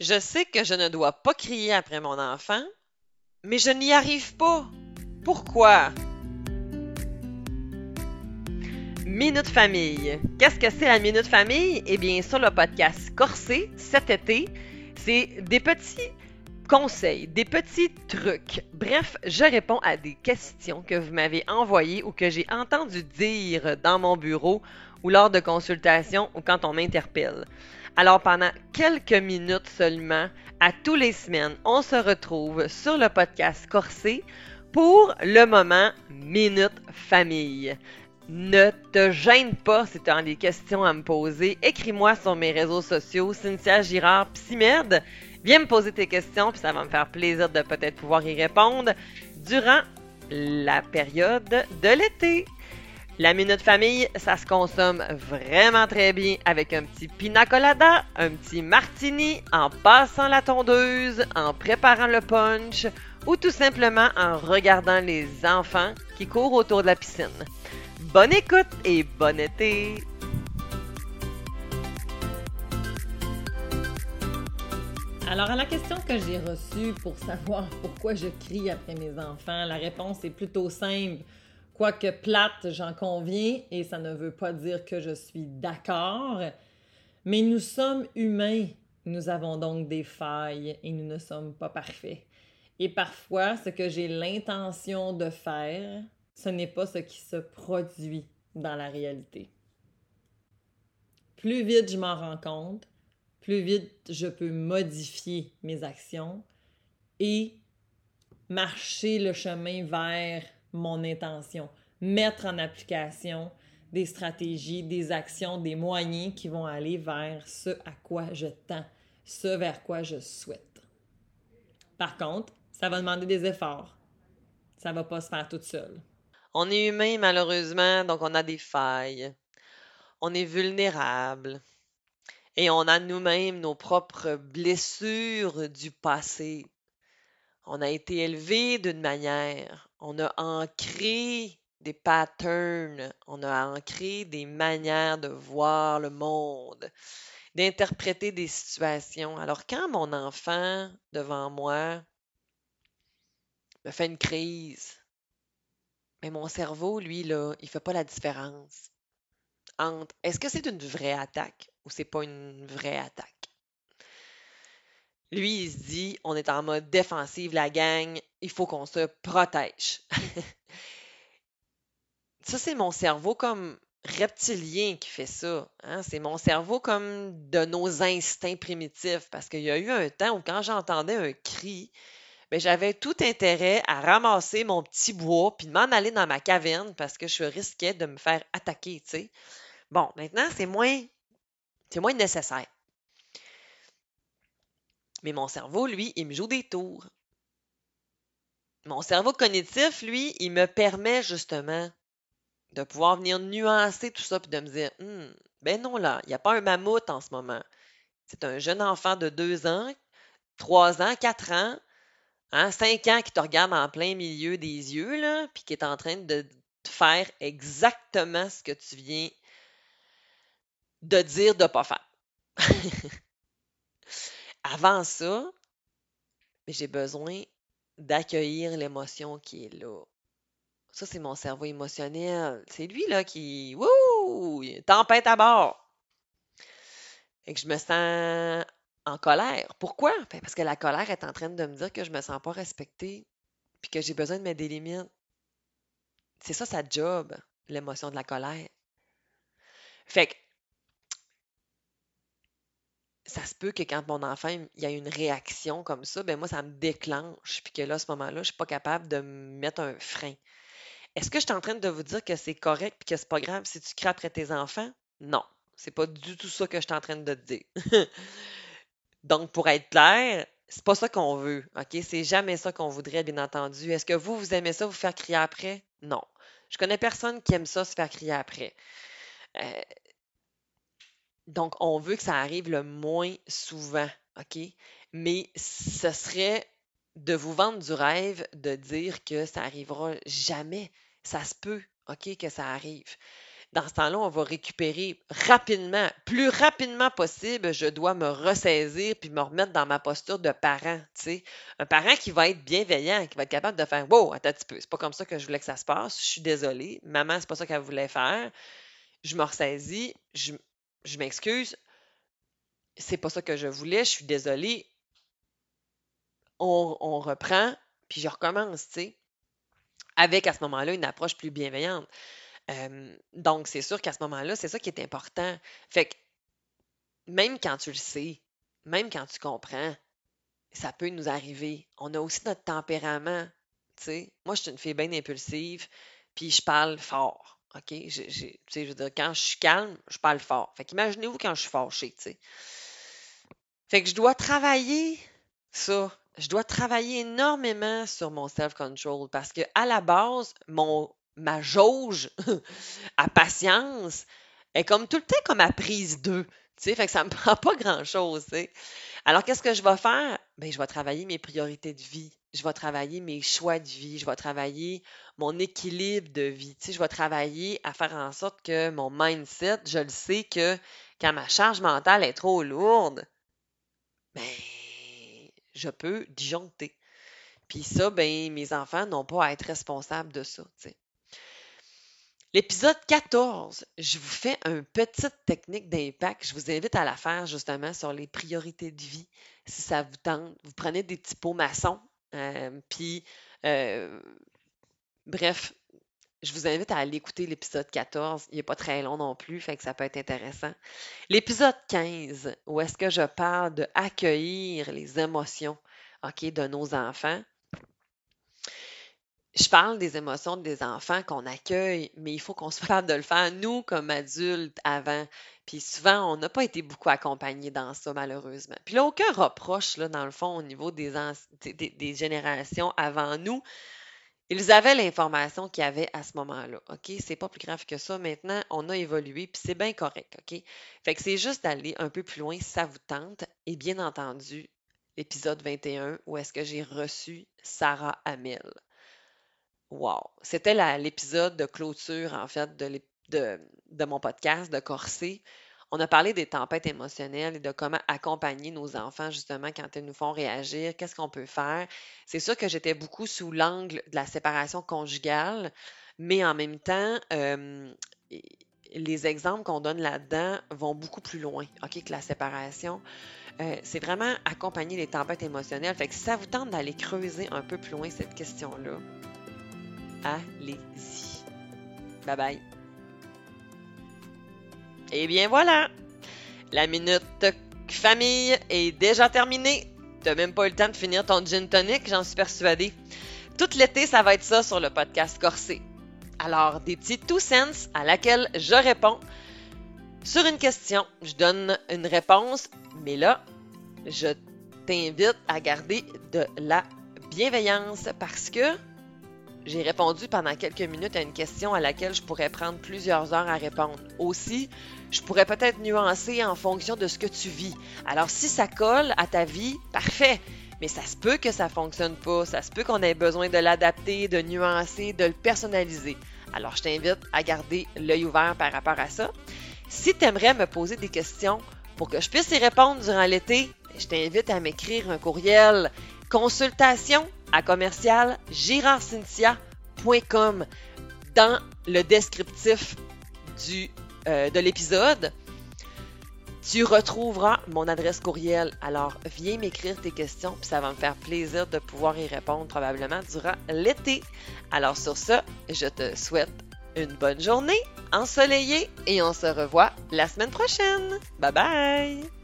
Je sais que je ne dois pas crier après mon enfant, mais je n'y arrive pas. Pourquoi? Minute Famille. Qu'est-ce que c'est la Minute Famille? Eh bien, sur le podcast Corsé, cet été, c'est des petits conseils, des petits trucs. Bref, je réponds à des questions que vous m'avez envoyées ou que j'ai entendu dire dans mon bureau ou lors de consultations ou quand on m'interpelle. Alors pendant quelques minutes seulement, à tous les semaines, on se retrouve sur le podcast Corsé pour le moment Minute Famille. Ne te gêne pas si tu as des questions à me poser. Écris-moi sur mes réseaux sociaux, Cynthia Girard Psymed. Viens me poser tes questions, puis ça va me faire plaisir de peut-être pouvoir y répondre durant la période de l'été. La minute famille, ça se consomme vraiment très bien avec un petit pina colada, un petit martini, en passant la tondeuse, en préparant le punch ou tout simplement en regardant les enfants qui courent autour de la piscine. Bonne écoute et bon été! Alors, à la question que j'ai reçue pour savoir pourquoi je crie après mes enfants, la réponse est plutôt simple. Quoique plate, j'en conviens, et ça ne veut pas dire que je suis d'accord, mais nous sommes humains. Nous avons donc des failles et nous ne sommes pas parfaits. Et parfois, ce que j'ai l'intention de faire, ce n'est pas ce qui se produit dans la réalité. Plus vite je m'en rends compte, plus vite je peux modifier mes actions et marcher le chemin vers mon intention, mettre en application des stratégies, des actions, des moyens qui vont aller vers ce à quoi je tends, ce vers quoi je souhaite. Par contre, ça va demander des efforts. Ça va pas se faire toute seule. On est humain malheureusement, donc on a des failles. On est vulnérable. Et on a nous-mêmes nos propres blessures du passé. On a été élevé d'une manière, on a ancré des patterns, on a ancré des manières de voir le monde, d'interpréter des situations. Alors quand mon enfant devant moi me fait une crise, mais mon cerveau, lui, là, il fait pas la différence entre est-ce que c'est une vraie attaque ou c'est pas une vraie attaque? Lui, il se dit, on est en mode défensive, la gang, il faut qu'on se protège. ça, c'est mon cerveau comme reptilien qui fait ça. Hein. C'est mon cerveau comme de nos instincts primitifs. Parce qu'il y a eu un temps où quand j'entendais un cri, ben, j'avais tout intérêt à ramasser mon petit bois puis de m'en aller dans ma caverne parce que je risquais de me faire attaquer, Bon, maintenant, c'est moins, c'est moins nécessaire. Mais mon cerveau, lui, il me joue des tours. Mon cerveau cognitif, lui, il me permet justement de pouvoir venir nuancer tout ça puis de me dire «Hmm, ben non, là, il n'y a pas un mammouth en ce moment. C'est un jeune enfant de deux ans, trois ans, quatre ans, hein, cinq ans qui te regarde en plein milieu des yeux, là, puis qui est en train de faire exactement ce que tu viens de dire de ne pas faire. Avant ça, j'ai besoin d'accueillir l'émotion qui est là. Ça, c'est mon cerveau émotionnel. C'est lui, là, qui. Wouh! Tempête à bord! Et que je me sens en colère. Pourquoi? Ben, parce que la colère est en train de me dire que je me sens pas respectée puis que j'ai besoin de mettre des limites. C'est ça sa job, l'émotion de la colère. Fait que ça se peut que quand mon enfant il y a une réaction comme ça, ben moi, ça me déclenche, puis que là, à ce moment-là, je ne suis pas capable de mettre un frein. Est-ce que je suis en train de vous dire que c'est correct et que c'est pas grave si tu cries après tes enfants? Non. C'est pas du tout ça que je suis en train de te dire. Donc, pour être clair, c'est pas ça qu'on veut, OK? C'est jamais ça qu'on voudrait, bien entendu. Est-ce que vous, vous aimez ça, vous faire crier après? Non. Je connais personne qui aime ça, se faire crier après. Euh, donc, on veut que ça arrive le moins souvent, OK? Mais ce serait de vous vendre du rêve de dire que ça arrivera jamais. Ça se peut, OK, que ça arrive. dans ce temps-là, on va récupérer rapidement, plus rapidement possible, je dois me ressaisir puis me remettre dans ma posture de parent, tu sais. Un parent qui va être bienveillant, qui va être capable de faire Wow, attends un petit peu, c'est pas comme ça que je voulais que ça se passe, je suis désolée, maman, c'est pas ça qu'elle voulait faire. Je me ressaisis, je, je m'excuse, c'est pas ça que je voulais, je suis désolée. On, reprend, puis je recommence, tu sais, avec à ce moment-là une approche plus bienveillante donc, c'est sûr qu'à ce moment-là, c'est ça qui est important. Fait que même quand tu le sais, même quand tu comprends, ça peut nous arriver. On a aussi notre tempérament. sais. Moi, je suis une fille bien impulsive, puis je parle fort. OK? Je, je veux dire, quand je suis calme, je parle fort. Fait qu'imaginez-vous quand je suis fâchée, tu sais. Fait que je dois travailler ça. Je dois travailler énormément sur mon self-control parce que à la base, ma jauge à patience est comme tout le temps comme à prise 2. Tu fait que ça me prend pas grand-chose, Alors, qu'est-ce que je vais faire? Ben, je vais travailler mes priorités de vie. Je vais travailler mes choix de vie. Je vais travailler mon équilibre de vie. je vais travailler à faire en sorte que mon mindset, je le sais que quand ma charge mentale est trop lourde, ben, je peux disjoncter. Puis ça, ben, mes enfants n'ont pas à être responsables de ça, L'épisode 14, je vous fais une petite technique d'impact. Je vous invite à la faire justement sur les priorités de vie, si ça vous tente. Vous prenez des petits pots maçons, puis bref, je vous invite à aller écouter l'épisode 14. Il n'est pas très long non plus, fait que ça peut être intéressant. L'épisode 15, où est-ce que je parle de accueillir les émotions de nos enfants je parle des émotions des enfants qu'on accueille, mais il faut qu'on soit capable de le faire, nous, comme adultes, avant. Puis souvent, on n'a pas été beaucoup accompagnés dans ça, malheureusement. Puis là, aucun reproche, là, dans le fond, au niveau des, générations avant nous. Ils avaient l'information qu'il y avait à ce moment-là, OK? C'est pas plus grave que ça. Maintenant, on a évolué, puis c'est bien correct, OK? Fait que c'est juste d'aller un peu plus loin si ça vous tente. Et bien entendu, l'épisode 21, où est-ce que j'ai reçu Sarah Hamel. Wow! C'était l'épisode de clôture, en fait, de, de, mon podcast de Corsé. On a parlé des tempêtes émotionnelles et de comment accompagner nos enfants justement quand ils nous font réagir, qu'est-ce qu'on peut faire. C'est sûr que j'étais beaucoup sous l'angle de la séparation conjugale, mais en même temps, les exemples qu'on donne là-dedans vont beaucoup plus loin ok, que la séparation. Euh, c'est vraiment accompagner les tempêtes émotionnelles. Fait que ça vous tente d'aller creuser un peu plus loin cette question-là, allez-y. Bye bye. Et bien voilà, la minute famille est déjà terminée. T'as même pas eu le temps de finir ton gin tonic, j'en suis persuadée. Tout l'été, ça va être ça sur le podcast Corsé. Alors, des petits two cents à laquelle je réponds. Sur une question, je donne une réponse, mais là, je t'invite à garder de la bienveillance parce que j'ai répondu pendant quelques minutes à une question à laquelle je pourrais prendre plusieurs heures à répondre. Aussi, je pourrais peut-être nuancer en fonction de ce que tu vis. Alors, si ça colle à ta vie, parfait. Mais ça se peut que ça fonctionne pas. Ça se peut qu'on ait besoin de l'adapter, de nuancer, de le personnaliser. Alors, je t'invite à garder l'œil ouvert par rapport à ça. Si tu aimerais me poser des questions pour que je puisse y répondre durant l'été, je t'invite à m'écrire un courriel consultation à commercial girardcynthia.com dans le descriptif euh, de l'épisode. Tu retrouveras mon adresse courriel. Alors, viens m'écrire tes questions, puis ça va me faire plaisir de pouvoir y répondre probablement durant l'été. Alors, sur ce, je te souhaite une bonne journée ensoleillée et on se revoit la semaine prochaine. Bye bye!